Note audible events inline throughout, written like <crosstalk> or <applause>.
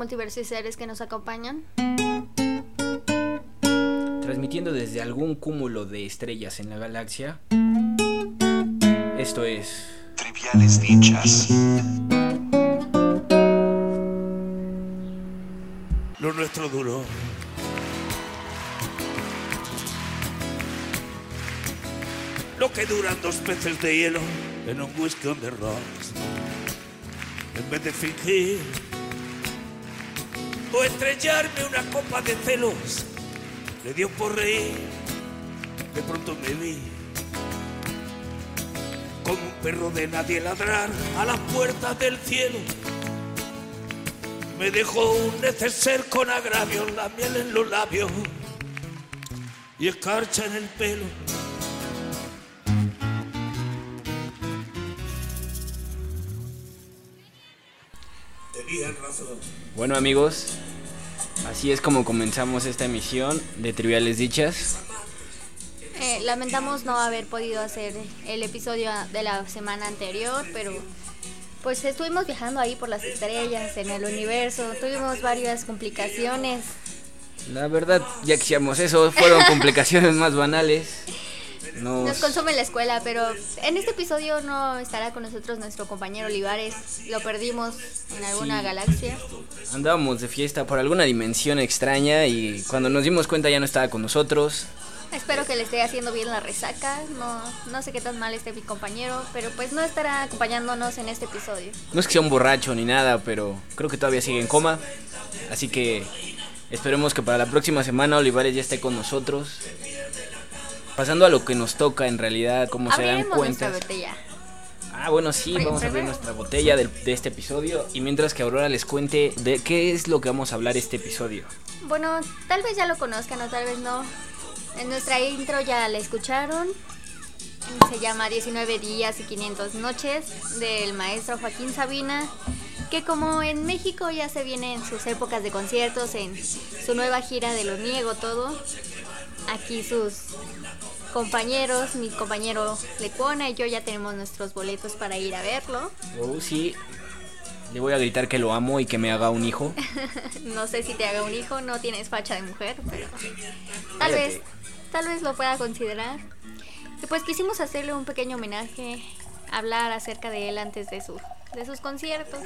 multiverso y seres que nos acompañan. Transmitiendo desde algún cúmulo de estrellas en la galaxia. Esto es. Triviales dichas. Lo nuestro duró. Lo que duran dos peces de hielo en un whisky on the rocks. En vez de fingir o estrellarme una copa de celos, le dio por reír. De pronto me vi como un perro de nadie ladrar a las puertas del cielo. Me dejó un neceser con agravios, la miel en los labios y escarcha en el pelo. Bueno, amigos, así es como comenzamos esta emisión de Triviales Dichas. Eh, lamentamos no haber podido hacer el episodio de la semana anterior, pero pues estuvimos viajando ahí por las estrellas, en el universo, tuvimos varias complicaciones. La verdad, ya quisiéramos eso, fueron <laughs> complicaciones más banales. Nos- Nos consume la escuela, pero en este episodio no estará con nosotros nuestro compañero Olivares. Lo perdimos en alguna Sí. galaxia. Andábamos de fiesta por alguna dimensión extraña y cuando nos dimos cuenta ya no estaba con nosotros. Espero que le esté haciendo bien la resaca. No, no sé qué tan mal esté mi compañero, pero pues no estará acompañándonos en este episodio. No es que sea un borracho ni nada, pero creo que todavía sigue en coma. Así que esperemos que para la próxima semana Olivares ya esté con nosotros. Pasando a lo que nos toca en realidad, como se dan cuenta. Ah, bueno, sí, vamos a abrir nuestra botella del- de, este episodio. Y mientras que Aurora les cuente de qué es lo que vamos a hablar este episodio. Bueno, tal vez ya lo conozcan o tal vez no. En nuestra intro ya la escucharon. Se llama 19 días y 500 noches del maestro Joaquín Sabina. Que como en México ya se viene en sus épocas de conciertos, en su nueva gira de Lo Niego Todo. Aquí sus compañeros, mi compañero Lecuona y yo ya tenemos nuestros boletos para ir a verlo. Oh, sí. Le voy a gritar que lo amo y que me haga un hijo. <laughs> No sé si te haga un hijo, no tienes facha de mujer, pero tal Cállate. vez, tal vez lo pueda considerar. Y pues quisimos hacerle un pequeño homenaje, hablar acerca de él antes de su, de sus conciertos.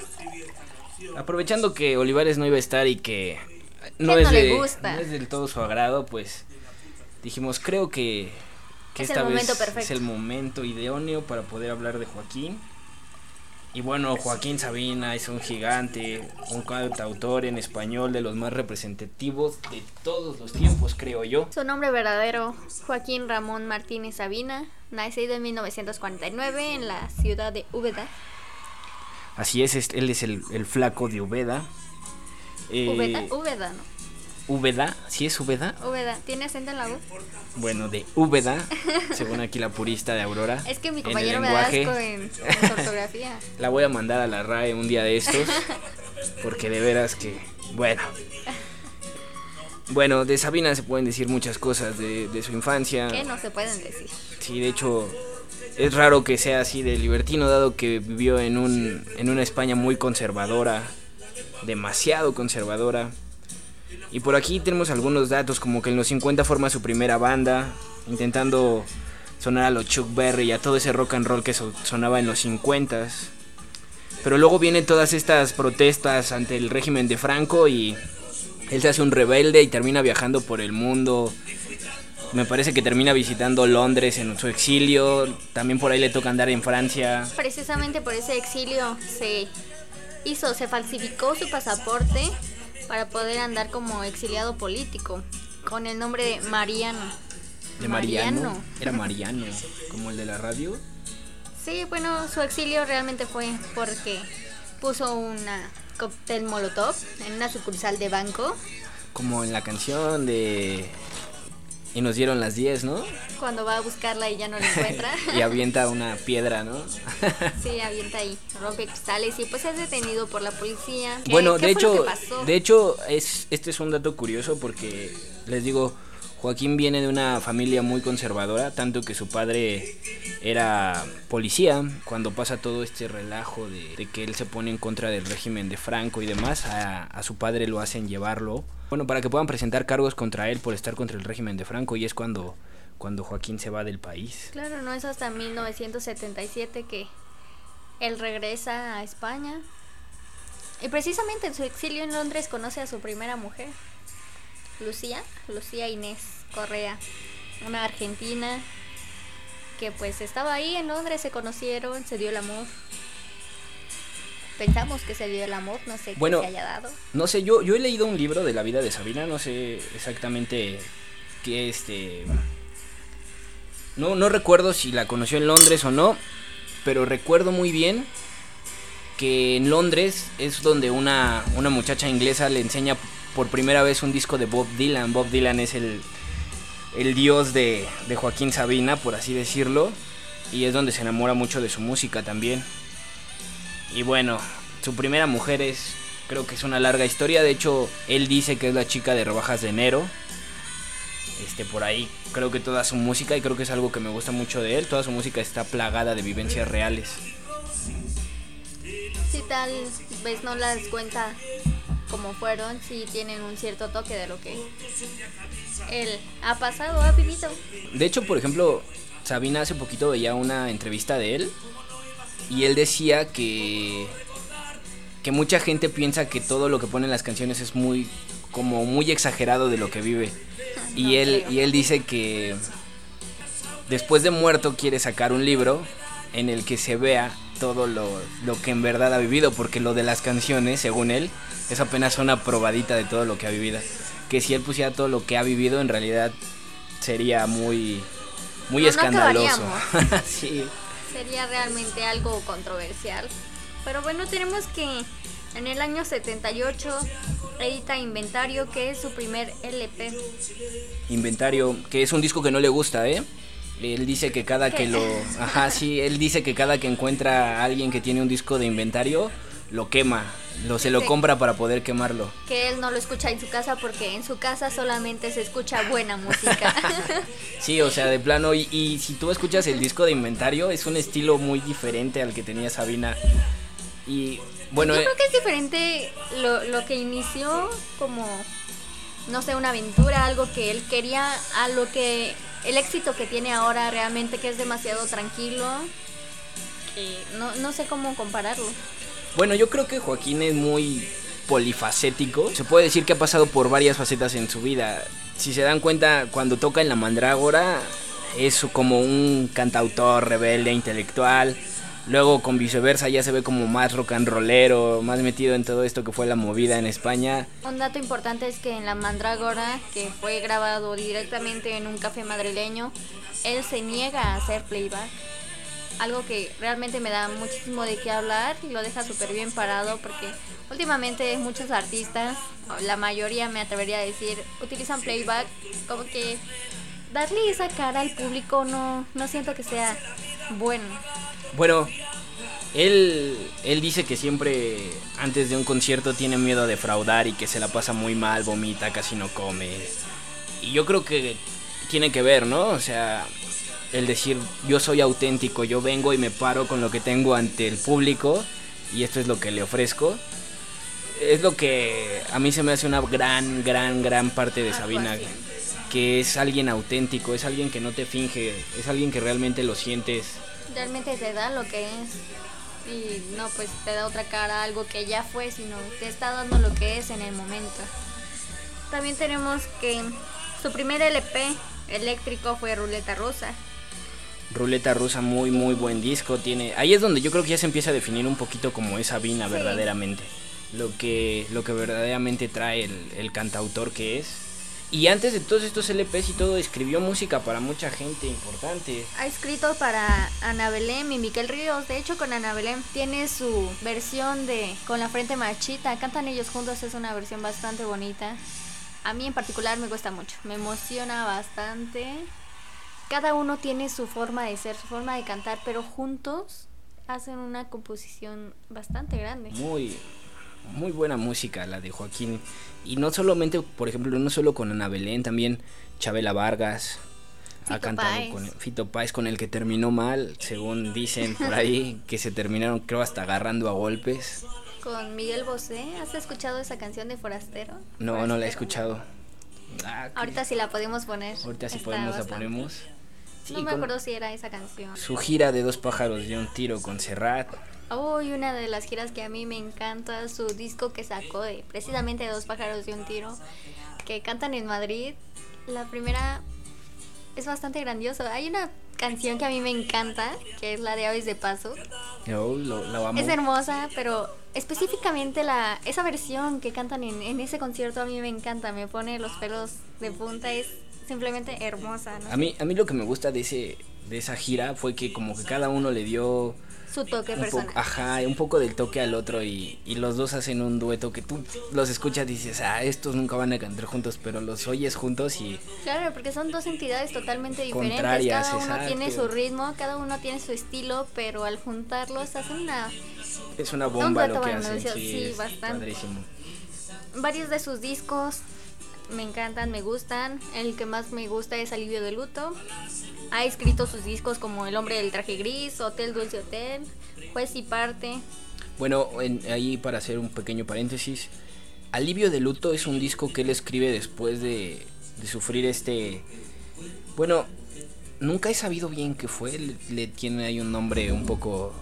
Aprovechando que Olivares no iba a estar y que no, es, no de- no es del todo su agrado, pues dijimos, creo que, que Es esta el vez momento es perfecto. el momento idóneo para poder hablar de Joaquín. Y bueno, Joaquín Sabina es un gigante, un cantautor en español de los más representativos de todos los tiempos, creo yo. Su nombre verdadero, Joaquín Ramón Martínez Sabina, nacido en 1949 en la ciudad de Úbeda. Así es, es- él es el, el flaco de Ubeda. Eh, Úbeda, Úbeda, ¿no? Úbeda, ¿sí es Úbeda? Úbeda, ¿tiene acento en la U? Bueno, de Úbeda, según aquí la purista de Aurora. Es que mi compañero me da asco en, en ortografía. La voy a mandar a la RAE un día de estos. Porque de veras que. Bueno. Bueno, de Sabina se pueden decir muchas cosas de, de su infancia. ¿Qué no se pueden decir? Sí, de hecho, es raro que sea así de libertino, dado que vivió en, un, en una España muy conservadora. Demasiado conservadora. Y por aquí tenemos algunos datos, como que en los 50 forma su primera banda, intentando sonar a los Chuck Berry y a todo ese rock and roll que so- sonaba en los 50 Pero luego vienen todas estas protestas ante el régimen de Franco y él se hace un rebelde y termina viajando por el mundo. Me parece que termina visitando Londres en su exilio. También por ahí le toca andar en Francia. Precisamente por ese exilio se hizo, se falsificó su pasaporte para poder andar como exiliado político con el nombre de Mariano. De Mariano. Era Mariano, como el de la radio. Sí, bueno, su exilio realmente fue porque puso una cóctel molotov en una sucursal de banco Como en la canción de... Y nos dieron las 10, ¿no? cuando va a buscarla y ya no la <laughs> encuentra. y avienta una piedra, ¿no? <laughs> sí, avienta ahí, rompe cristales y pues es detenido por la policía. ¿Qué- bueno, de hecho, de hecho es este es un dato curioso porque les digo, Joaquín viene de una familia muy conservadora, tanto que su padre era policía. Cuando pasa todo este relajo de, que él se pone en contra del régimen de Franco y demás, a, a su padre lo hacen llevarlo. Bueno, para que puedan presentar cargos contra él por estar contra el régimen de Franco y es cuando cuando Joaquín se va del país. Claro, no es hasta 1977 que él regresa a España. Y precisamente en su exilio en Londres conoce a su primera mujer, Lucía, Lucía Inés Correa, una argentina que pues estaba ahí en Londres, se conocieron, se dio el amor. Pensamos que se dio el amor, no sé bueno, qué se haya dado. No sé, yo, yo he leído un libro de la vida de Sabina, no sé exactamente qué este no, no recuerdo si la conoció en Londres o no, pero recuerdo muy bien que en Londres es donde una, una muchacha inglesa le enseña por primera vez un disco de Bob Dylan. Bob Dylan es el, el dios de, de Joaquín Sabina, por así decirlo, y es donde se enamora mucho de su música también. Y bueno, su primera mujer es, creo que es una larga historia, de hecho él dice que es la chica de rebajas de enero, este, por ahí. Creo que toda su música, y creo que es algo que me gusta mucho de él, toda su música está plagada de vivencias reales. Si tal vez no las cuenta como fueron, si tienen un cierto toque de lo que él ha pasado, ha vivido. De hecho, por ejemplo, Sabina hace poquito veía una entrevista de él y él decía que que mucha gente piensa que todo lo que pone en las canciones es muy como muy exagerado de lo que vive. Y él, y él dice que después de muerto quiere sacar un libro en el que se vea todo lo, lo, que en verdad ha vivido, porque lo de las canciones, según él, es apenas una probadita de todo lo que ha vivido. Que si él pusiera todo lo que ha vivido, en realidad sería muy, muy No, escandaloso. <laughs> sí. Sería realmente algo controversial. Pero bueno, tenemos que en el año 78 edita Inventario, que es su primer LP. Inventario, que es un disco que no le gusta, ¿eh? Él dice que cada que lo... Ajá, sí, él dice que cada que encuentra a alguien que tiene un disco de inventario, lo quema, lo, se lo compra para poder quemarlo. Que él no lo escucha en su casa porque en su casa solamente se escucha buena música. <laughs> Sí, o sea, de plano, y, y si tú escuchas el disco de inventario, es un estilo muy diferente al que tenía Sabina. Y bueno, Yo eh, creo que es diferente lo, lo que inició como, no sé, una aventura, algo que él quería, a lo que el éxito que tiene ahora realmente, que es demasiado tranquilo. que no, no sé cómo compararlo. Bueno, yo creo que Joaquín es muy polifacético. Se puede decir que ha pasado por varias facetas en su vida. Si se dan cuenta, cuando toca en la Mandrágora, es como un cantautor rebelde, intelectual. Luego con viceversa ya se ve como más rock and rollero, más metido en todo esto que fue la movida en España. Un dato importante es que en La Mandrágora, que fue grabado directamente en un café madrileño, él se niega a hacer playback. Algo que realmente me da muchísimo de qué hablar y lo deja súper bien parado porque últimamente muchos artistas, la mayoría me atrevería a decir, utilizan playback como que darle esa cara al público no, no siento que sea bueno. Bueno, él, él dice que siempre antes de un concierto tiene miedo a defraudar y que se la pasa muy mal, vomita, casi no come. Y yo creo que tiene que ver, ¿no? O sea, el decir yo soy auténtico, yo vengo y me paro con lo que tengo ante el público y esto es lo que le ofrezco. Es lo que a mí se me hace una gran, gran, gran parte de Sabina. Que es alguien auténtico, es alguien que no te finge, es alguien que realmente lo sientes. Realmente te da lo que es y no pues te da otra cara, algo que ya fue, sino te está dando lo que es en el momento. También tenemos que su primer LP eléctrico fue Ruleta Rusa. Ruleta rusa, muy, muy buen disco. Tiene. Ahí es donde yo creo que ya se empieza a definir un poquito como es Sabina Sí. verdaderamente. Lo que, lo que verdaderamente trae el, el cantautor que es. Y antes de todos estos LPs y todo, escribió música para mucha gente importante. Ha escrito para Ana Belén y Miquel Ríos. De hecho, con Ana Belén tiene su versión de Con la frente marchita. Cantan ellos juntos, es una versión bastante bonita. A mí en particular me gusta mucho, me emociona bastante. Cada uno tiene su forma de ser, su forma de cantar, pero juntos hacen una composición bastante grande. Muy, muy buena música la de Joaquín. Y no solamente, por ejemplo, no solo con Ana Belén, también Chabela Vargas. ha cantado Páez. con Fito Páez, con el que terminó mal, según dicen por ahí, que se terminaron, creo, hasta agarrando a golpes. Con Miguel Bosé, ¿has escuchado esa canción de Forastero? No, no la he escuchado. Ah, Ahorita sí la podemos poner. ahorita Está podemos la ponemos. Sí, no me acuerdo si era esa canción. Su gira de dos pájaros de un tiro con Serrat. Uy, una de las giras que a mí me encanta, su disco que sacó de precisamente Dos pájaros de un tiro, que cantan en Madrid. La primera es bastante grandioso. Hay una canción que a mí me encanta, que es la de Aves de Paso. Yo lo, la amo. Es hermosa, pero específicamente la esa versión que cantan en, en ese concierto a mí me encanta, me pone los pelos de punta, es simplemente hermosa. ¿no? A mí, a mí lo que me gusta de ese de esa gira fue que como que cada uno le dio Su toque un personal. poco, ajá, un poco del toque al otro y, y los dos hacen un dueto que tú los escuchas y dices, ah, estos nunca van a cantar juntos, pero los oyes juntos y Claro, porque son dos entidades totalmente diferentes. Contrarias, cada uno exacto. tiene su ritmo, cada uno tiene su estilo, pero al juntarlos hacen una es una bomba dueto lo que hacen. sí, Sí, bastante. padrísimo. varios de sus discos me encantan, me gustan. El que más me gusta es Alivio de Luto. Ha escrito sus discos como El hombre del traje gris, Hotel Dulce Hotel, Juez y parte. Bueno, en- ahí para hacer un pequeño paréntesis, Alivio de Luto es un disco que él escribe después de, sufrir este... Bueno, nunca he sabido bien qué fue, le, le tiene ahí un nombre un poco...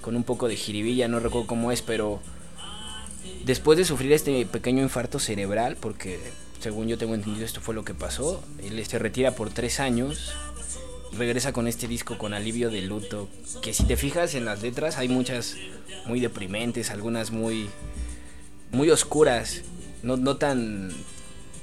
con un poco de jiribilla, no recuerdo cómo es, pero después de sufrir este pequeño infarto cerebral, porque según yo tengo entendido esto fue lo que pasó, él se retira por tres años, regresa con este disco con alivio de luto, que si te fijas en las letras hay muchas muy deprimentes, algunas muy muy oscuras, no, no tan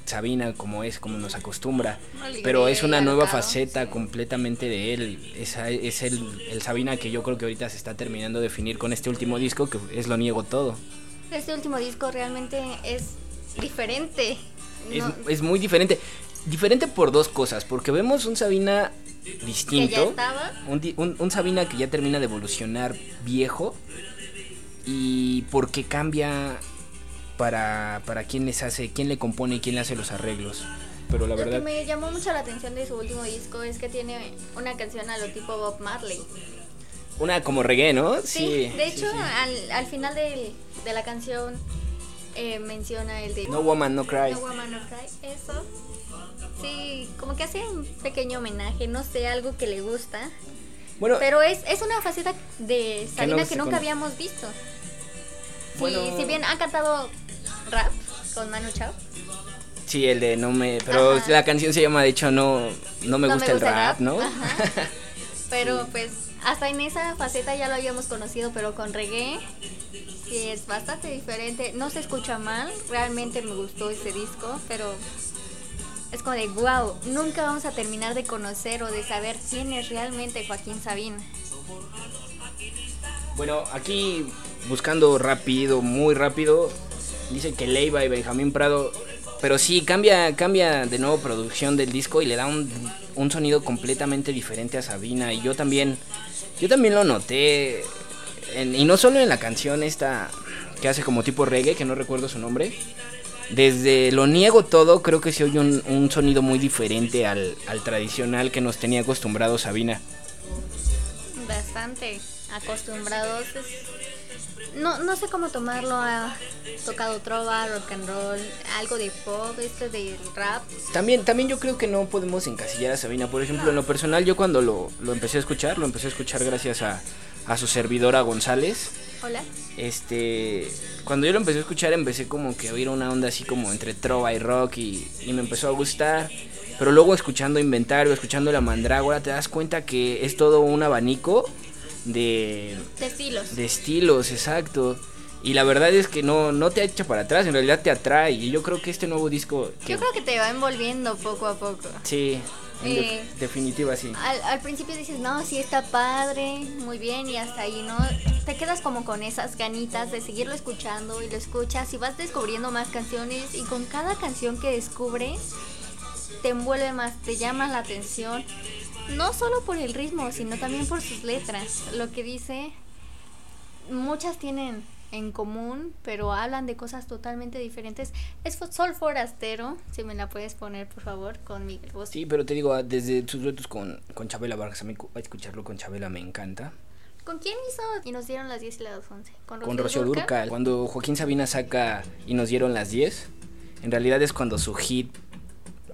Sabina como es, como nos acostumbra, pero es una nueva faceta completamente de él, Esa es el, el Sabina que yo creo que ahorita se está terminando de definir con este último disco, que es Lo Niego Todo. Este último disco realmente es diferente. Es, No- es muy diferente. Diferente por dos cosas, porque vemos un Sabina que ya distinto. estaba. Un, un- un Sabina que ya termina de evolucionar viejo. Y porque cambia para, para quién les hace, quién le compone y quién le hace los arreglos. Pero la Lo que verdad, me llamó mucho la atención de su último disco es que tiene una canción a lo tipo Bob Marley. una como reggae, ¿no? Sí, de hecho, Al, al final del- de la canción eh, menciona el de No Woman, No Cry. No Woman No Cry, eso. Sí, como que hace un pequeño homenaje, no sé, algo que le gusta. Bueno, Pero es, es una faceta de Sabina no que, nunca conoce. habíamos visto. Sí, Bueno. si bien ha cantado rap con Manu Chao. sí, el de no me. Pero Ajá. la canción se llama, de hecho, No, no me No gusta el rap, ¿no? Ajá. <laughs> Pero pues hasta en esa faceta ya lo habíamos conocido, pero con reggae sí es bastante diferente. No se escucha mal, realmente me gustó ese disco, pero es como de wow, nunca vamos a terminar de conocer o de saber quién es realmente Joaquín Sabina. Bueno, aquí buscando rápido, muy rápido, dice que Leiva y Benjamín Prado, pero sí, cambia, cambia de nuevo producción del disco y le da un, un sonido completamente diferente a Sabina. Y yo también, yo también lo noté, en- y no solo en la canción esta que hace como tipo reggae, que no recuerdo su nombre. Desde Lo Niego Todo, creo que se oye un, un sonido muy diferente al, al tradicional que nos tenía acostumbrado Sabina. Bastante acostumbrados. No, no sé cómo tomarlo. Ha tocado trova, rock and roll, algo de pop, este del rap. También, también yo creo que no podemos encasillar a Sabina. Por ejemplo, en lo personal, yo cuando lo, lo empecé a escuchar, lo empecé a escuchar gracias a, a su servidora González. Hola. Este, cuando yo lo empecé a escuchar, empecé como que a oír una onda así como entre trova y rock y, y me empezó a gustar. Pero luego escuchando Inventario, escuchando La Mandrágora, te das cuenta que es todo un abanico de, De estilos. de estilos, exacto. Y la verdad es que no, no te echa para atrás, en realidad te atrae. Y yo creo que este nuevo disco... Que, Yo creo que te va envolviendo poco a poco. Sí, en Eh, definitiva sí. Al, al principio dices, no, sí está padre, muy bien, y hasta ahí, ¿no? Te quedas como con esas ganitas de seguirlo escuchando y lo escuchas y vas descubriendo más canciones y con cada canción que descubres te envuelve más, te llama la atención, no solo por el ritmo, sino también por sus letras. Lo que dice, muchas tienen en común, pero hablan de cosas totalmente diferentes. Es Sol Forastero, si me la puedes poner, por favor, con Miguel Bosé. Sí, pero te digo, ah, desde sus duetos con, con Chabela Vargas, a mí escucharlo con Chabela me encanta. ¿Con quién hizo? Y nos dieron las 10 y las 11. Con Con Rocío? Durcal. Cuando Joaquín Sabina saca y nos dieron las 10, en realidad es cuando su hit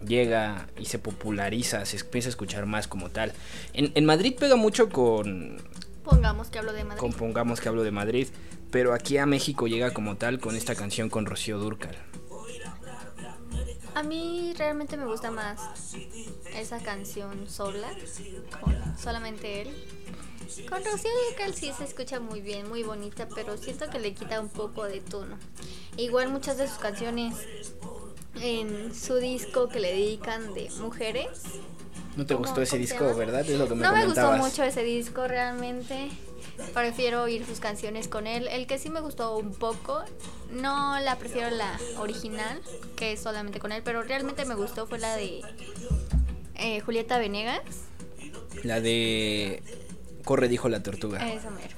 llega y se populariza, se empieza a escuchar más como tal. En, en Madrid pega mucho con, Pongamos que hablo de Madrid. con Pongamos que hablo de Madrid, pero aquí a México llega como tal con esta canción con Rocío Durcal. A mí realmente me gusta más esa canción sola, con solamente él. Con Rocío Dúrcal sí se escucha muy bien, muy bonita, pero siento que le quita un poco de tono. Igual muchas de sus canciones en su disco que le dedican de mujeres. ¿No te ¿Cómo- gustó ese disco, verdad? Es lo que me no me gustó mucho ese disco realmente. Prefiero oír sus canciones con él. El que sí me gustó un poco, no la prefiero la original, que es solamente con él, pero realmente me gustó fue la de eh, Julieta Venegas. La de Corre dijo la tortuga. Esa mero.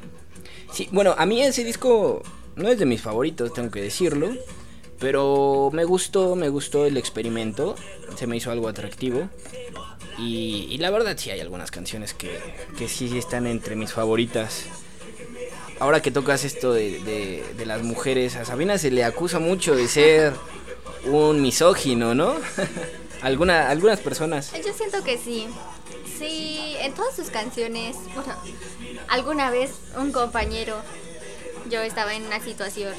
Sí, bueno, a mí ese disco no es de mis favoritos, tengo que decirlo. Pero me gustó, me gustó el experimento. Se me hizo algo atractivo. Y, la verdad sí hay algunas canciones que, que sí están entre mis favoritas. Ahora que tocas esto de, de- de las mujeres, a Sabina se le acusa mucho de ser un misógino, ¿no? <laughs> Alguna, algunas personas. Yo siento que sí. Sí, en todas sus canciones, bueno, alguna vez un compañero, yo estaba en una situación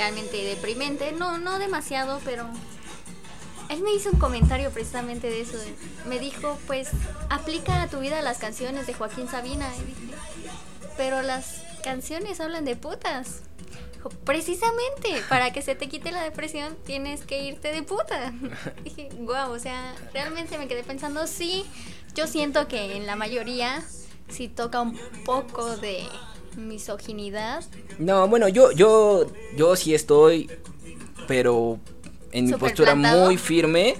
realmente deprimente, no, no demasiado, pero él me hizo un comentario precisamente de eso. Me dijo, pues, aplica a tu vida las canciones de Joaquín Sabina. Y dije, pero las canciones hablan de putas. Dijo, Precisamente, para que se te quite la depresión tienes que irte de puta. <laughs> Dije, wow, o sea, realmente me quedé pensando, sí, yo siento que en la mayoría sí toca un poco de misoginidad. No, bueno, yo, yo, yo sí estoy, pero en mi ¿Súper postura plantado? muy firme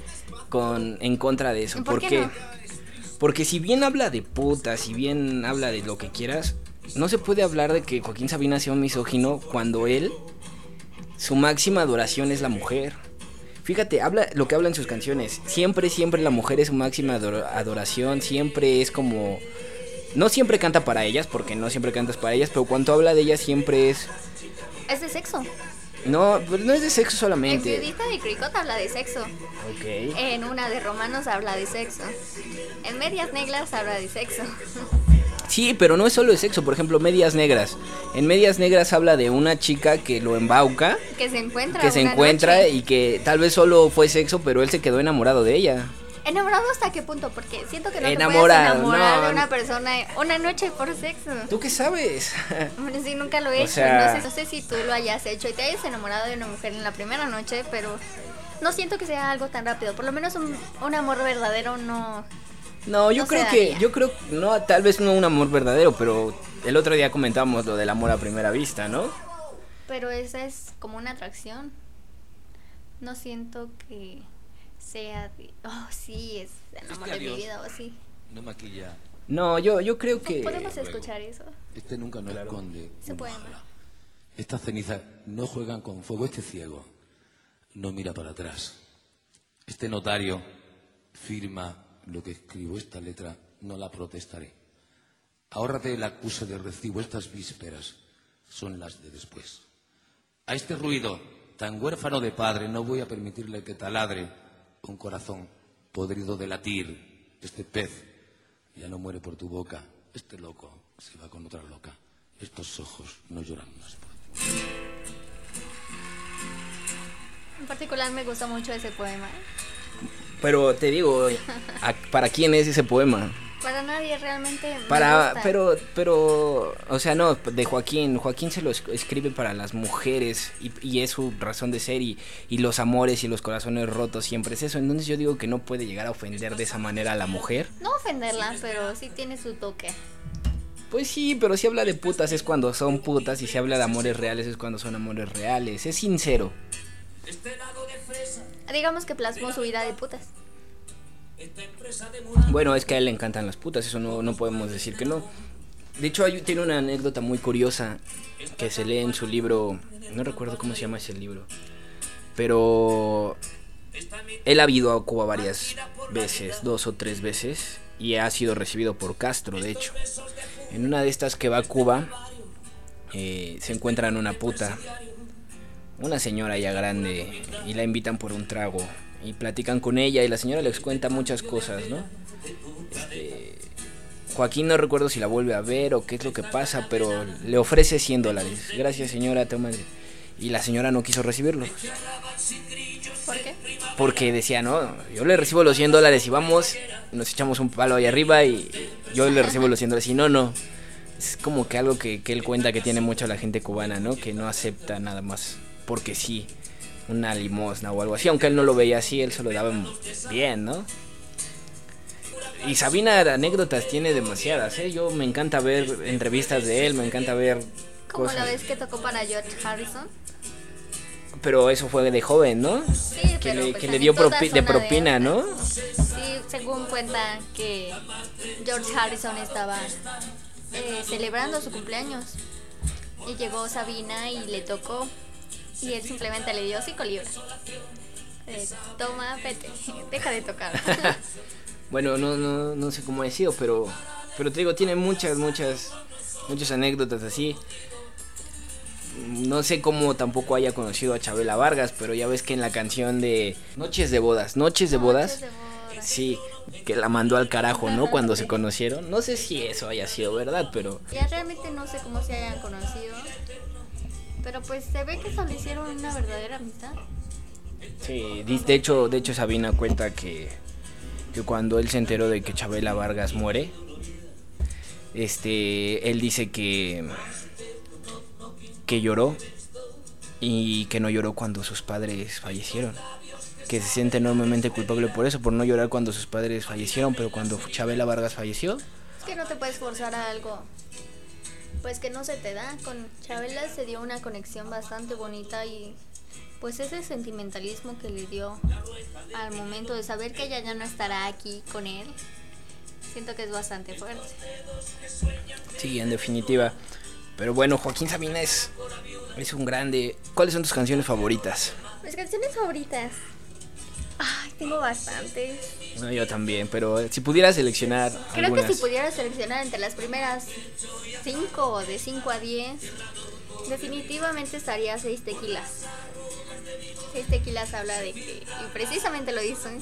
con en contra de eso. ¿Por qué qué? no? Porque si bien habla de putas, si bien habla de lo que quieras, no se puede hablar de que Joaquín Sabina sea un misógino cuando él, su máxima adoración es la mujer. Fíjate, habla lo que habla en sus canciones. Siempre, siempre la mujer es su máxima ador- adoración. Siempre es como. No siempre canta para ellas, porque no siempre cantas para ellas, pero cuando habla de ellas siempre es. Es de sexo. No, pues no es de sexo En solamente. Viudita de Cricot habla de sexo. Ok. En una de Romanos habla de sexo. En Medias Negras habla de sexo. Sí, pero no es solo de sexo. Por ejemplo, Medias Negras. En Medias Negras habla de una chica que lo embauca, Que se encuentra. que se encuentra noche. y que tal vez solo fue sexo, pero él se quedó enamorado de ella. ¿Enamorado hasta qué punto? Porque siento que no Enamorado, te puedes enamorar no. de una persona una noche por sexo. ¿Tú qué sabes? Bueno, sí, nunca lo he O hecho. sea- No, sé, no sé si tú lo hayas hecho y te hayas enamorado de una mujer en la primera noche, pero no siento que sea algo tan rápido. Por lo menos un, un amor verdadero no. No, yo No creo que, yo creo, no, tal vez no un amor verdadero, pero el otro día comentábamos lo del amor a primera vista, ¿no? Pero esa es como una atracción. No siento que sea de. Oh, sí, es el amor Es que de mi vida o así. No maquilla. No, yo, yo creo que... ¿Podemos escuchar eso? Este nunca nos esconde. Ese un poema. ojalá. Estas cenizas no juegan con fuego. Este ciego no mira para atrás. Este notario firma lo que escribo. Esta letra no la protestaré. Ahórrate el acuse de recibo. Estas vísperas son las de después. A este ruido tan huérfano de padre no voy a permitirle que taladre un corazón podrido de latir. Este pez ya no muere por tu boca. Este loco se va con otra loca. Estos ojos no lloran más por ti. En particular me gusta mucho ese poema. Pero te digo, ¿a- ¿para quién es ese poema? Para nadie realmente. me Para, gusta. pero, pero, o sea, no, de Joaquín. Joaquín se lo es- escribe para las mujeres y, y es su razón de ser y, y los amores y los corazones rotos siempre es eso. Entonces yo digo que no puede llegar a ofender de esa manera a la mujer. No ofenderla, pero sí tiene su toque. Pues sí, pero si habla de putas es cuando son putas y si habla de amores reales es cuando son amores reales. Es sincero. Digamos que plasmó su vida de putas. Bueno, es que a él le encantan las putas, eso no, no podemos decir que no. De hecho, hay, tiene una anécdota muy curiosa que se lee en su libro. No recuerdo cómo se llama ese libro. Pero él ha ido a Cuba varias veces, dos o tres veces, y ha sido recibido por Castro, de hecho. En una de estas que va a Cuba, eh, se encuentran una puta, una señora ya grande, y la invitan por un trago, y platican con ella, y la señora les cuenta muchas cosas, ¿no? Este, Joaquín no recuerdo si la vuelve a ver o qué es lo que pasa, pero le ofrece 100 dólares. Gracias señora, toma. Y la señora no quiso recibirlo. ¿Por qué? Porque decía, no, yo le recibo los 100 dólares y vamos, nos echamos un palo ahí arriba y yo le recibo los 100 dólares. Y no, no. Es como que algo que, que él cuenta que tiene mucho la gente cubana, ¿no? Que no acepta nada más porque sí, una limosna o algo así. Aunque él no lo veía así, él se lo daba bien, ¿no? Y Sabina anécdotas tiene demasiadas, ¿eh? Yo me encanta ver entrevistas de él, me encanta ver Como cosas. la vez que tocó para George Harrison. Pero eso fue de joven, ¿no? Sí, que pero le, pues que le dio propi- de propina, ¿no? Sí, según cuenta que George Harrison estaba eh, celebrando su cumpleaños y llegó Sabina y le tocó y él simplemente le dio cinco libras. Eh, toma, vete, <laughs> deja de tocar. <laughs> Bueno, no, no, no sé cómo ha sido, pero, pero te digo, tiene muchas, muchas, muchas anécdotas así. No sé cómo tampoco haya conocido a Chabela Vargas, pero ya ves que en la canción de Noches de Bodas, Noches de Bodas, Noches de bodas. sí, que la mandó al carajo, ¿no? Cuando se conocieron. No sé si eso haya sido verdad, pero Ya realmente no sé cómo se hayan conocido. Pero pues se ve que establecieron una verdadera amistad. Sí, de hecho, de hecho Sabina cuenta que, que cuando él se enteró de que Chabela Vargas muere, este, él dice que que lloró y que no lloró cuando sus padres fallecieron, que se siente enormemente culpable por eso, por no llorar cuando sus padres fallecieron, pero cuando Chabela Vargas falleció, Es que no te puedes forzar a algo. Pues que no se te da. Con Chabela se dio una conexión bastante bonita y pues ese sentimentalismo que le dio al momento de saber que ella ya no estará aquí con él, siento que es bastante fuerte. sí, en definitiva. Pero bueno, Joaquín Sabina es, es un grande. ¿Cuáles son tus canciones favoritas? Mis canciones favoritas. Tengo bastantes. No, yo también, pero si pudiera seleccionar Creo algunas. que si pudiera seleccionar entre las primeras 5 o de 5 a 10, definitivamente estaría 6 tequilas. 6 tequilas habla de que, y precisamente lo dicen,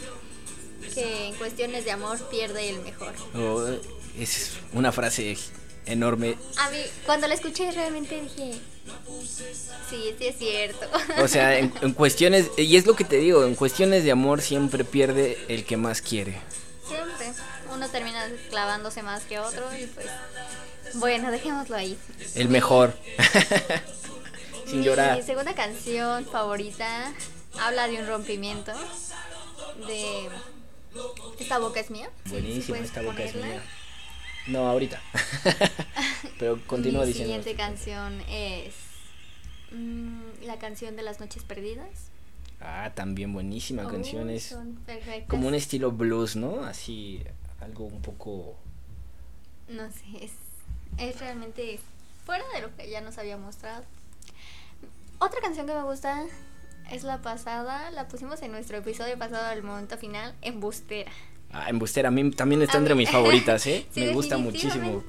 que en cuestiones de amor pierde el mejor. Oh, es una frase enorme. A mí, cuando la escuché realmente dije, sí, sí es cierto. O sea, en, en cuestiones, y es lo que te digo, en cuestiones de amor siempre pierde el que más quiere. Siempre. Uno termina clavándose más que otro y pues, bueno, dejémoslo ahí. El mejor. <laughs> Sin Mi llorar. segunda canción favorita habla de un rompimiento. De. Esta boca es mía. Sí, sí Buenísima, puedes esta boca es ponerla. mía. No, ahorita. <laughs> Pero continúa Mi diciendo. siguiente canción es. mm, la canción de las noches perdidas. Ah, también buenísima canción. Es como un estilo blues, ¿no? Así, algo un poco... No sé, es, es realmente fuera de lo que ya nos había mostrado. Otra canción que me gusta es la pasada, la pusimos en nuestro episodio pasado al momento final, Embustera. Ah, embustera, a mí también está entre mis <laughs> favoritas, ¿eh? Sí, Me gusta muchísimo.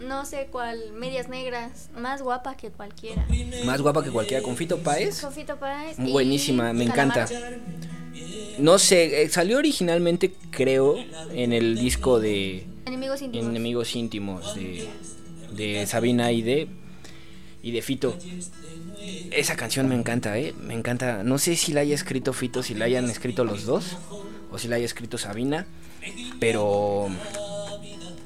No sé cuál, medias negras, más guapa que cualquiera. Más guapa que cualquiera. Con Fito Páez. Sofito Páez y Buenísima, me encanta. No sé, eh, salió originalmente, creo, en el disco de Enemigos íntimos. Enemigos íntimos de, de Sabina y de, y de Fito. Esa canción me encanta, ¿eh? Me encanta. No sé si la haya escrito Fito, si la hayan escrito los dos, o si la haya escrito Sabina, pero...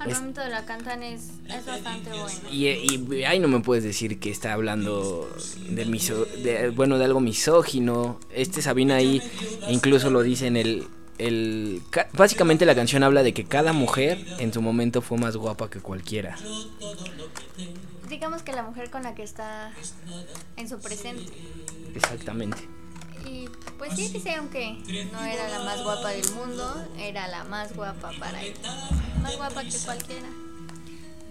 Al es- momento de la cantan es, es bastante bueno. Y, y ahí no me puedes decir que está hablando de, miso, de bueno de algo misógino. Este Sabina ahí incluso lo dice en el, el ca- básicamente la canción habla de que cada mujer en su momento fue más guapa que cualquiera. Digamos que la mujer con la que está en su presente. Exactamente. Y pues sí, dice, aunque no era la más guapa del mundo, era la más guapa para él. Más guapa que cualquiera.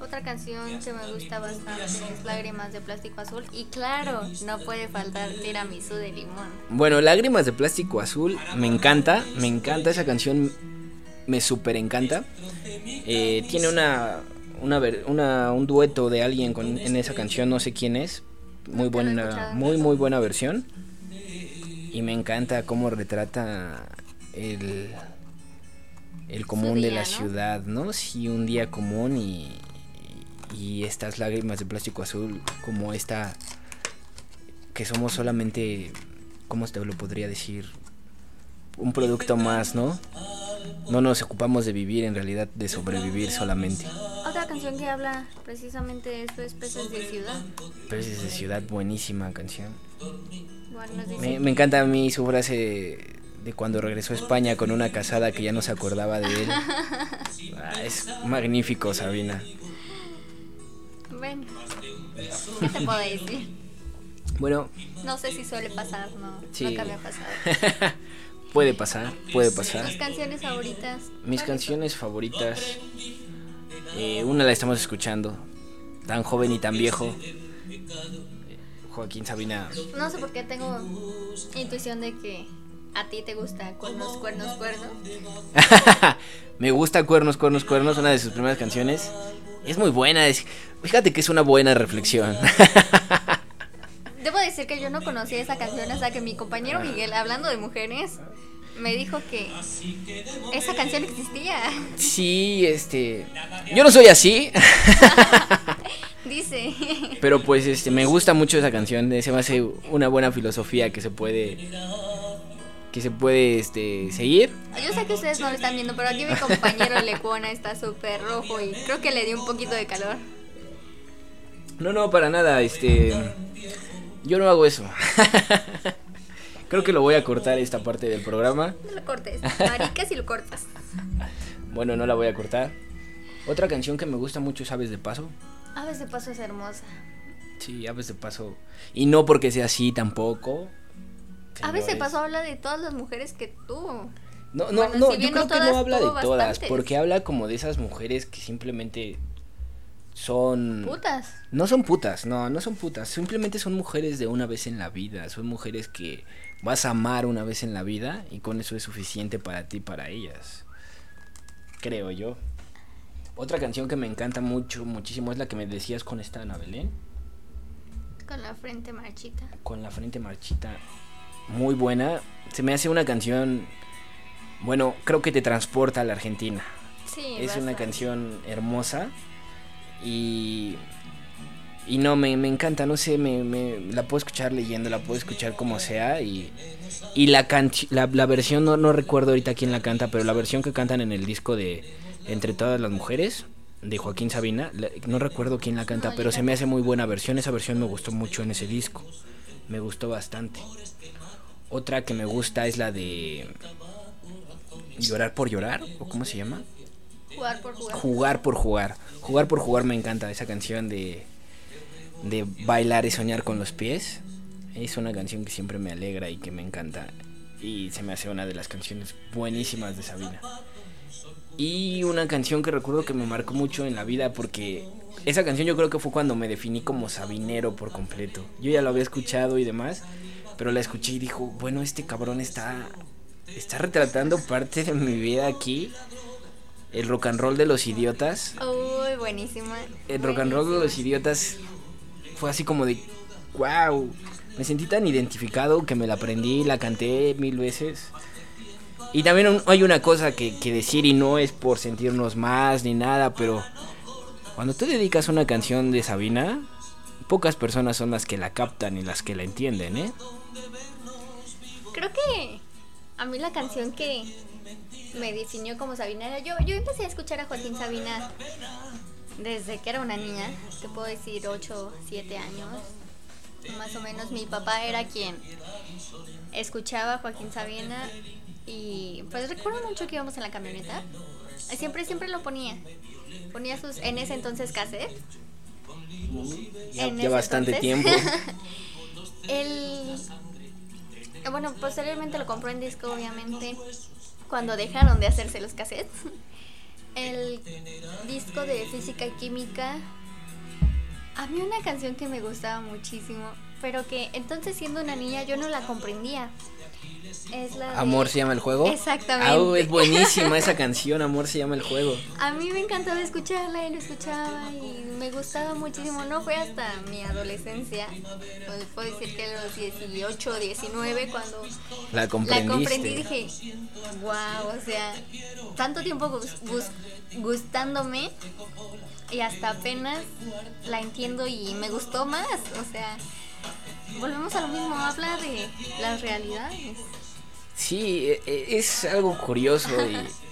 Otra canción que me gusta bastante es Lágrimas de Plástico Azul. Y claro, no puede faltar Tiramisú de limón. Bueno, Lágrimas de Plástico Azul, me encanta, me encanta esa canción, me súper encanta. Eh, tiene una, una, una- un dueto de alguien con, en esa canción, no sé quién es. Muy buena, muy muy buena versión. Y me encanta cómo retrata el, el común de la ¿no? ciudad, ¿no? Sí, un día común y, y estas lágrimas de plástico azul, como esta que somos solamente, ¿cómo te lo podría decir? Un producto más, ¿no? No nos ocupamos de vivir, en realidad de sobrevivir solamente. Otra canción que habla precisamente de eso es Peces de Ciudad. Peces de ciudad, buenísima canción. Bueno, Me, me encanta a mí su frase de cuando regresó a España con una casada que ya no se acordaba de él. Ah, es magnífico, Sabina. Ven, ¿qué te puedo decir? Bueno, No sé si suele pasar, no. Sí. Nunca me ha pasado. <laughs> puede pasar, puede pasar. Tus canciones favoritas. Mis ¿cuáles canciones favoritas. eh, una la estamos escuchando. Tan joven y tan viejo. Joaquín Sabina. No sé por qué tengo intuición de que a ti te gusta cuernos, cuernos, cuernos. <laughs> Me gusta Cuernos, Cuernos, Cuernos, una de sus primeras canciones. Es muy buena. es- fíjate que es una buena reflexión. <laughs> Debo decir que yo no conocía esa canción hasta que mi compañero Miguel, hablando de mujeres, me dijo que esa canción existía. sí, este. Yo no soy así. <laughs> Dice. <laughs> Pero pues este me gusta mucho esa canción, se me hace una buena filosofía que se puede que se puede este seguir. Yo sé que ustedes no lo están viendo, pero aquí mi compañero Lecuona está súper rojo y creo que le dio un poquito de calor. No, no, para nada, este yo no hago eso. <laughs> Creo que lo voy a cortar esta parte del programa. No lo cortes. Maricas y lo cortas. Bueno, no la voy a cortar. Otra canción que me gusta mucho es Aves de Paso. Aves de paso es hermosa. Sí, Aves de Paso. Y no porque sea así tampoco. Aves de paso habla de todas las mujeres que tú. No, no, Bueno, no, si yo creo no que no habla de todas, bastantes. porque habla como de esas mujeres que simplemente son... Putas. No son putas, no, no son putas, simplemente son mujeres de una vez en la vida, son mujeres que vas a amar una vez en la vida y con eso es suficiente para ti para ellas. Creo yo. Otra canción que me encanta mucho, muchísimo es la que me decías con esta Ana Belén, Con la frente marchita. con la frente marchita. Muy buena, se me hace una canción, bueno, creo que te transporta a la Argentina. Sí, es una canción hermosa y y no me, me encanta no sé me, me- la puedo escuchar leyendo la puedo escuchar como sea y y la canci- la, la versión no, no recuerdo ahorita quién la canta pero la versión que cantan en el disco de entre todas las mujeres de Joaquín Sabina no recuerdo quién la canta pero se me hace muy buena versión esa versión me gustó mucho en ese disco me gustó bastante otra que me gusta es la de llorar por llorar o cómo se llama Jugar por jugar. Jugar por jugar. Jugar por jugar me encanta esa canción de de bailar y soñar con los pies. Es una canción que siempre me alegra y que me encanta y se me hace una de las canciones buenísimas de Sabina. Y una canción que recuerdo que me marcó mucho en la vida porque esa canción yo creo que fue cuando me definí como sabinero por completo. Yo ya lo había escuchado y demás, pero la escuché y dijo, bueno, este cabrón está está retratando parte de mi vida aquí. El rock and roll de los idiotas. Uy, buenísima. El rock and roll de los idiotas fue así como de wow. Me sentí tan identificado que me la aprendí, la canté mil veces. Y también hay una cosa que, que decir y no es por sentirnos más ni nada, pero cuando tú dedicas una canción de Sabina, pocas personas son las que la captan y las que la entienden, ¿eh? Creo que a mí la canción que me definió como Sabina era yo. Yo empecé a escuchar a Joaquín Sabina desde que era una niña, te puedo decir 8, 7 años. Más o menos mi papá era quien escuchaba a Joaquín Sabina y pues recuerdo mucho que íbamos en la camioneta. Siempre, siempre lo ponía. Ponía sus, en ese entonces cassette. Ya, En ya bastante entonces. tiempo. <laughs> Él, bueno, posteriormente lo compró en disco, obviamente, cuando dejaron de hacerse los cassettes. <laughs> el disco de física y química, había una canción que me gustaba muchísimo, pero que entonces siendo una niña yo no la comprendía. Es la de- Amor se llama el juego. Exactamente. Ah, es buenísima esa canción, Amor se llama el juego. A mí me encantaba escucharla y lo escuchaba y me gustaba muchísimo. No fue hasta mi adolescencia, pues puedo decir que a los 18 o 19 cuando La la comprendí dije, wow, o sea, tanto tiempo gus- gus- gustándome y hasta apenas la entiendo y me gustó más. O sea, volvemos a lo mismo, habla de las realidades. Sí, e- e- es algo curioso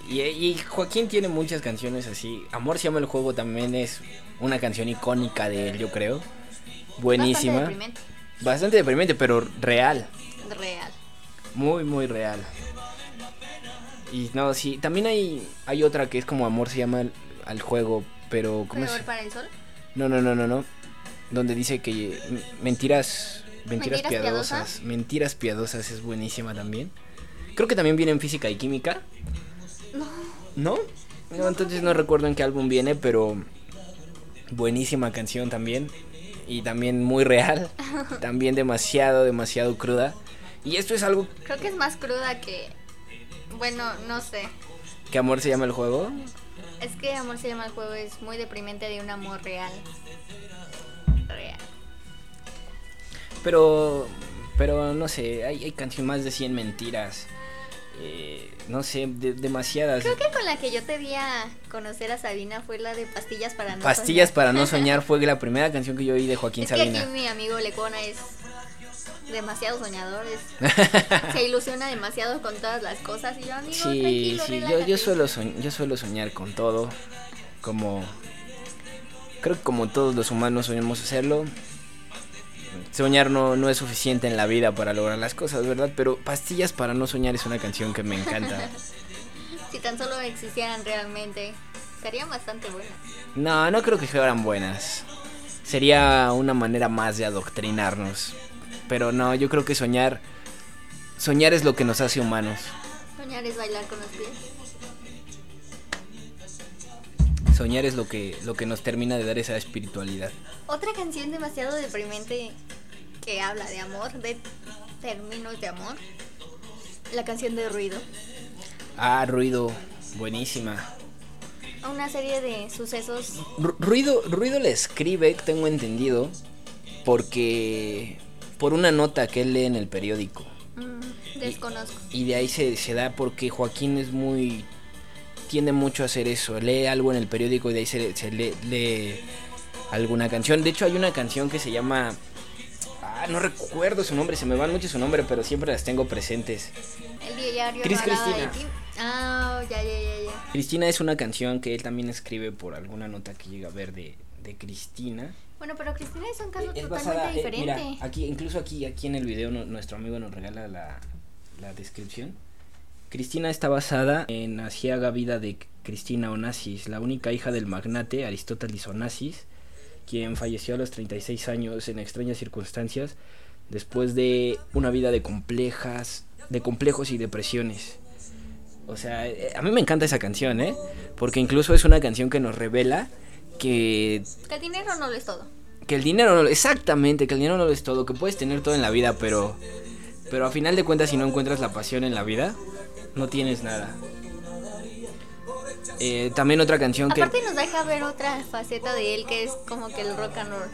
y, y- y Joaquín tiene muchas canciones así. Amor se llama el juego también es una canción icónica de él, yo creo. Buenísima. Bastante deprimente, Bastante deprimente, pero real. real. Muy, muy real. Y no, sí, también hay, hay otra que es como Amor se llama al, al juego, pero ¿cómo es? para el sol. No, no, no, no, no. Donde dice que mentiras, mentiras, ¿Mentiras piadosas, piadosas? mentiras piadosas es buenísima también. Creo que también viene en física y química. No. ¿No? No, entonces no recuerdo en qué álbum viene, pero buenísima canción también. Y también muy real. <laughs> también demasiado, demasiado cruda. Y esto es algo Creo que es más cruda que. Bueno, no sé. que Amor se llama el juego. Es que Amor se llama el juego, es muy deprimente de un amor real. Real. Pero, pero no sé, hay, hay canciones más de 100 mentiras. Eh, no sé, de- demasiadas. Creo que con la que yo te di a conocer a Sabina fue la de Pastillas para no Pastillas soñar. para no <laughs> soñar fue la primera canción que yo oí de Joaquín Es que Sabina. aquí mi amigo Lecona es demasiado soñador. es- <laughs> se ilusiona demasiado con todas las cosas. Y yo, amigo, Sí, tranquilo, sí, yo, relájate". yo, suelo soñ- yo suelo soñar con todo. Como. Creo que como todos los humanos soñamos hacerlo. Soñar no, no es suficiente en la vida para lograr las cosas, ¿verdad? Pero Pastillas para no soñar es una canción que me encanta. <laughs> Si tan solo existieran realmente, serían bastante buenas. No, no creo que fueran buenas. Sería una manera más de adoctrinarnos. Pero no, yo creo que soñar. Soñar es lo que nos hace humanos. Soñar es bailar con los pies. Soñar es lo que, lo que nos termina de dar esa espiritualidad. Otra canción demasiado deprimente que habla de amor, de términos de amor. La canción de Ruido. Ah, ruido. Buenísima. Una serie de sucesos. Ru- Ruido, Ruido le escribe, tengo entendido, porque. por una nota que él lee en el periódico. mm, desconozco. Y de ahí se, se da porque Joaquín es muy. tiende mucho a hacer eso. Lee algo en el periódico y de ahí se, se lee, lee alguna canción. De hecho, hay una canción que se llama. Ah, no recuerdo su nombre, se me van mucho su nombre, pero siempre las tengo presentes. El diario Cris Cristina. ti. Ah, ya, ya, ya, ya. Cristina es una canción que él también escribe por alguna nota que llega a ver de, de Cristina. Bueno, pero Cristina es un caso Es totalmente basada, eh, diferente. mira, aquí, incluso aquí, aquí en el video no- nuestro amigo nos regala la, la descripción. Cristina está basada en Asiaga vida de Cristina Onassis, la única hija del magnate Aristóteles Onassis, quien falleció a los 36 años en extrañas circunstancias después de una vida de complejas, de complejos y depresiones. O sea, eh, a mí me encanta esa canción, ¿eh? Porque incluso es una canción que nos revela que Que el dinero no lo es todo. que el dinero no, exactamente, que el dinero no lo es todo, que puedes tener todo en la vida, pero pero a final de cuentas si no encuentras la pasión en la vida, no tienes nada. Eh, también otra canción que Aparte nos deja ver otra faceta de él que es como que el rock and roll.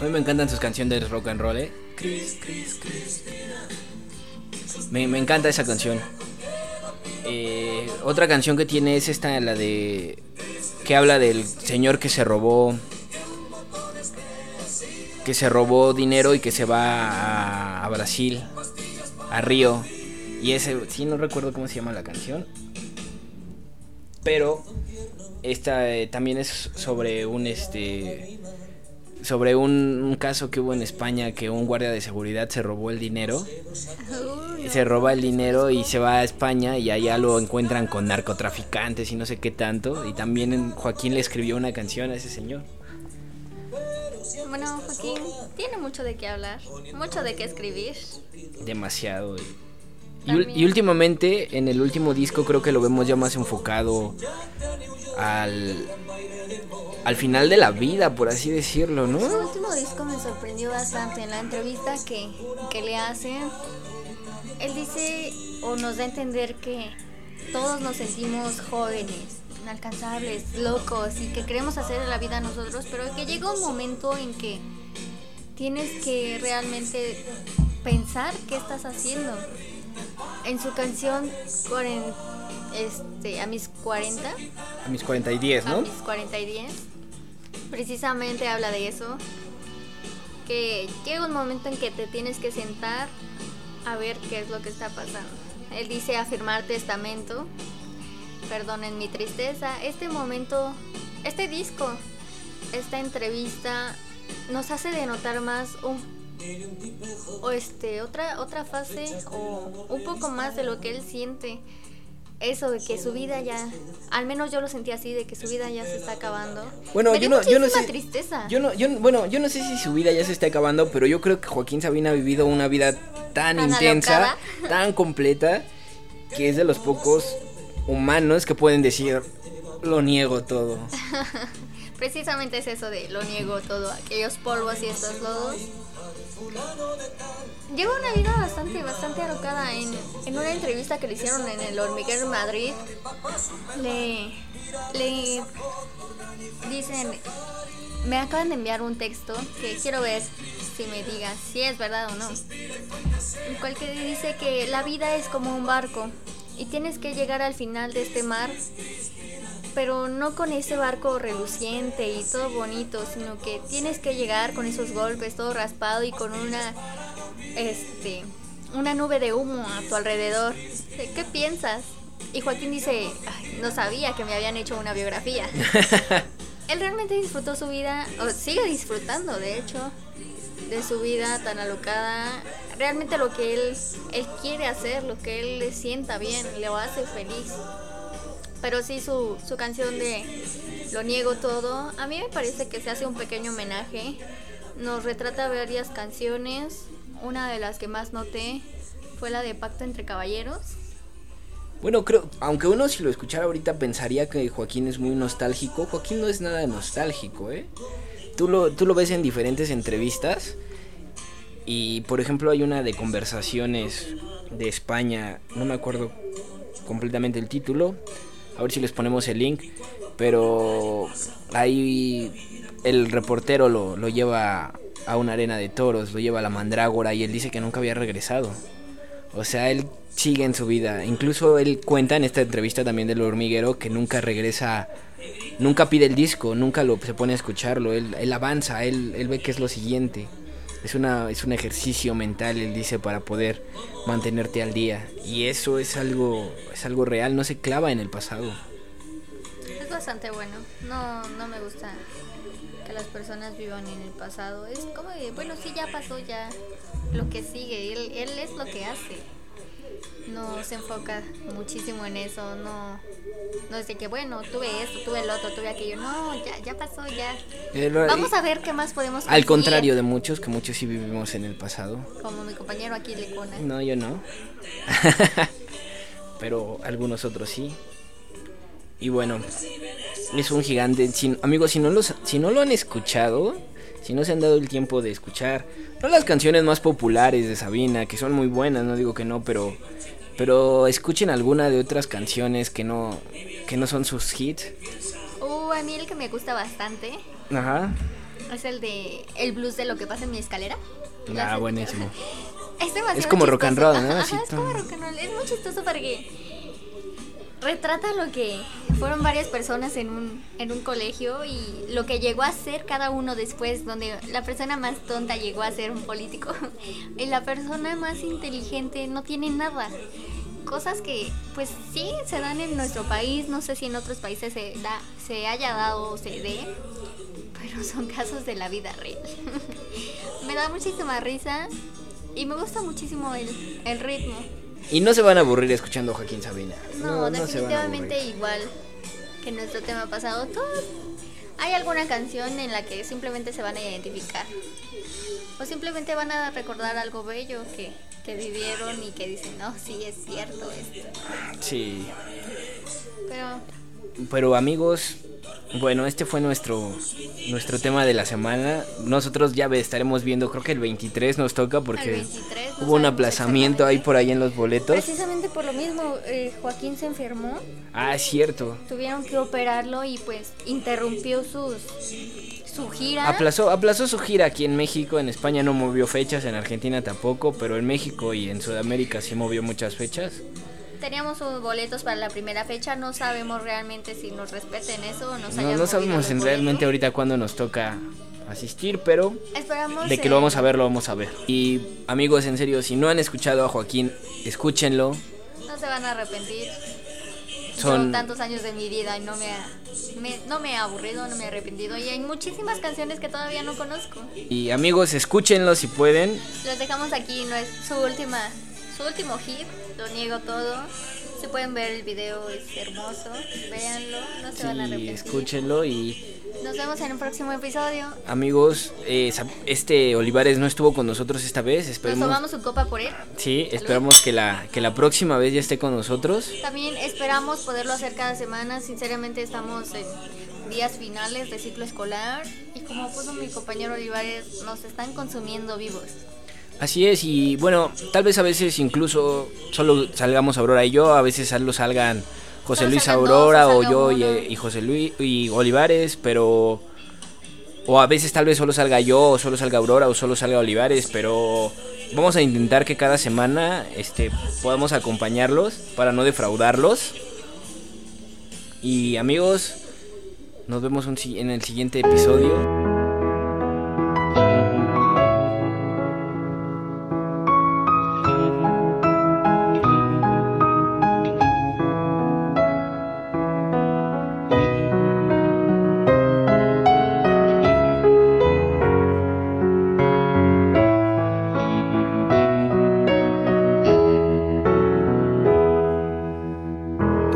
a mí me encantan sus canciones de rock and roll, ¿eh? Chris, Chris, Chris. Me, me encanta esa canción. Eh, otra canción que tiene es esta, la de que habla del señor que se robó que se robó dinero y que se va a, a Brasil, a Río. Y ese, sí, no recuerdo cómo se llama la canción. Pero esta eh, también es sobre un este sobre un, un caso que hubo en España que un guardia de seguridad se robó el dinero se roba el dinero y se va a España y allá lo encuentran con narcotraficantes y no sé qué tanto. Y también Joaquín le escribió una canción a ese señor. Bueno, Joaquín tiene mucho de qué hablar, mucho de qué escribir. Demasiado. y- Y, últimamente, en el último disco, creo que lo vemos ya más enfocado al, al final de la vida, por así decirlo, ¿no? Su último disco me sorprendió bastante en la entrevista que, que le hacen. Él dice o nos da a entender que todos nos sentimos jóvenes, inalcanzables, locos y que queremos hacer la vida nosotros, pero que llega un momento en que tienes que realmente pensar qué estás haciendo. En su canción este, a mis 40, A mis 40 y 10, a ¿no? mis 40 y 10. Precisamente habla de eso. Que llega un momento en que te tienes que sentar a ver qué es lo que está pasando. Él dice afirmar testamento. Perdonen mi tristeza. Este momento, este disco, esta entrevista nos hace denotar más un o este otra otra fase o un poco más de lo que él siente eso de que su vida ya al menos yo lo sentí así de que su vida ya se está acabando Bueno, Me yo no, yo no sé. tristeza Yo no, yo, bueno, yo no sé si su vida ya se está acabando, pero yo creo que Joaquín Sabina ha vivido una vida tan, Tan intensa, alocada. <laughs> tan completa, que es de los pocos humanos que pueden decir, lo niego todo. <laughs> precisamente es eso de lo niego todo aquellos polvos y estos lodos Lleva una vida bastante, bastante alocada. En, en una entrevista que le hicieron en el Hormiguero Madrid, le, le dicen, me acaban de enviar un texto que quiero ver si me diga si es verdad o no. El cual que dice que la vida es como un barco y tienes que llegar al final de este mar pero no con ese barco reluciente y todo bonito, sino que tienes que llegar con esos golpes, todo raspado y con una este una nube de humo a tu alrededor. ¿Qué piensas? Y Joaquín dice, "Ay, no sabía que me habían hecho una biografía. <laughs> Él realmente disfrutó su vida, o sigue disfrutando, de hecho, de su vida tan alocada. Realmente lo que él, él quiere hacer, lo que él le sienta bien, le hace feliz. Pero sí, su, su canción de Lo niego todo, a mí me parece que se hace un pequeño homenaje. Nos retrata varias canciones. Una de las que más noté fue la de Pacto entre Caballeros. Bueno, creo, aunque uno si lo escuchara ahorita pensaría que Joaquín es muy nostálgico, Joaquín no es nada nostálgico, ¿eh? Tú lo, tú lo ves en diferentes entrevistas y, por ejemplo, hay una de conversaciones de España, no me acuerdo completamente el título, a ver si les ponemos el link, pero ahí el reportero lo, lo lleva a una arena de toros, lo lleva a la mandrágora y él dice que nunca había regresado. O sea, él sigue en su vida. Incluso él cuenta en esta entrevista también del hormiguero que nunca regresa, nunca pide el disco, nunca lo se pone a escucharlo. Él, él avanza, él, él ve que es lo siguiente. Es, una, es un ejercicio mental, él dice, para poder mantenerte al día. Y eso es algo, es algo real, no se clava en el pasado. Es bastante bueno. No, no me gusta que las personas vivan en el pasado. Es como de, bueno, sí, ya pasó, ya lo que sigue. Él, él es lo que hace. No se enfoca muchísimo en eso. No, no es de que, bueno, tuve esto, tuve el otro, tuve aquello. No, ya, ya pasó, ya. Eh, Vamos a ver qué más podemos Al conseguir. contrario de muchos, que muchos sí vivimos en el pasado. Como mi compañero aquí, Lecona. No, yo no. <laughs> Pero algunos otros sí. Y bueno, es un gigante. Si- amigos, si no, los, si no lo han escuchado, si no se han dado el tiempo de escuchar, no las canciones más populares de Sabina, que son muy buenas, no digo que no, pero, pero escuchen alguna de otras canciones que no, que no son sus hits. Uh, a mí el que me gusta bastante Ajá. es el de El blues de lo que pasa en mi escalera. ¿Lo has Ah, buenísimo. <laughs> Es como rock and chistoso. roll, ¿no? Ajá, es como rock and roll. Es muy chistoso porque retrata lo que fueron varias personas en un, en un colegio y lo que llegó a ser cada uno después, donde la persona más tonta llegó a ser un político <laughs> y la persona más inteligente no tiene nada. Cosas que pues sí se dan en nuestro país, no sé si en otros países se, da, se haya dado o se dé, pero son casos de la vida real. <laughs> me da muchísima risa y me gusta muchísimo el, el ritmo. Y no se van a aburrir escuchando a Joaquín Sabina. No, definitivamente igual que nuestro tema pasado. Todos, ¿Hay alguna canción en la que simplemente se van a identificar? O simplemente van a recordar algo bello que, que vivieron y que dicen, no, sí, es cierto esto. Sí. Pero Pero amigos, bueno, este fue nuestro nuestro tema de la semana. Nosotros ya estaremos viendo, creo que el 23 nos toca porque El 23, no hubo un aplazamiento ahí por ahí en los boletos. precisamente por lo mismo, eh, Joaquín se enfermó, Ah, es cierto. tuvieron que operarlo y pues interrumpió sus, su gira. Aplazó, aplazó su gira aquí en México, en España no movió fechas, en Argentina tampoco, pero en México y en Sudamérica sí movió muchas fechas. Teníamos boletos para la primera fecha, no sabemos realmente si nos respeten eso o nos No, hayan no sabemos realmente ahorita cuándo nos toca asistir, pero Esperamos de que eh, lo vamos a ver, lo vamos a ver. Y amigos, en serio, si no han escuchado a Joaquín, escúchenlo. No se van a arrepentir. Son- Son tantos años de mi vida y no me, ha, me- no me he aburrido, no me he arrepentido. Y hay muchísimas canciones que todavía no conozco. Y amigos, escúchenlo si pueden. Los dejamos aquí, no es su última, su último hit, lo niego todo. Si pueden ver el video, es hermoso. Véanlo, no se van a Sí, arrepentir. escúchenlo y Nos vemos en un próximo episodio. amigos, eh, este Olivares no estuvo con nosotros esta vez, Nos esperemos. tomamos su copa por él. Sí, esperamos que la que la próxima vez ya esté con nosotros. También esperamos poderlo hacer cada semana. Sinceramente estamos en días finales de ciclo escolar y como puso mi compañero Olivares, nos están consumiendo vivos. Así es, y bueno, tal vez a veces incluso solo salgamos Aurora y yo, a veces solo salgan José Solo Luis salgan Aurora o yo y, José Luis y Olivares, pero o a veces tal vez solo salga yo o solo salga Aurora o solo salga Olivares, pero vamos a intentar que cada semana este podamos acompañarlos para no defraudarlos. Y amigos, nos vemos un en el siguiente episodio.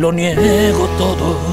Lo niego todo.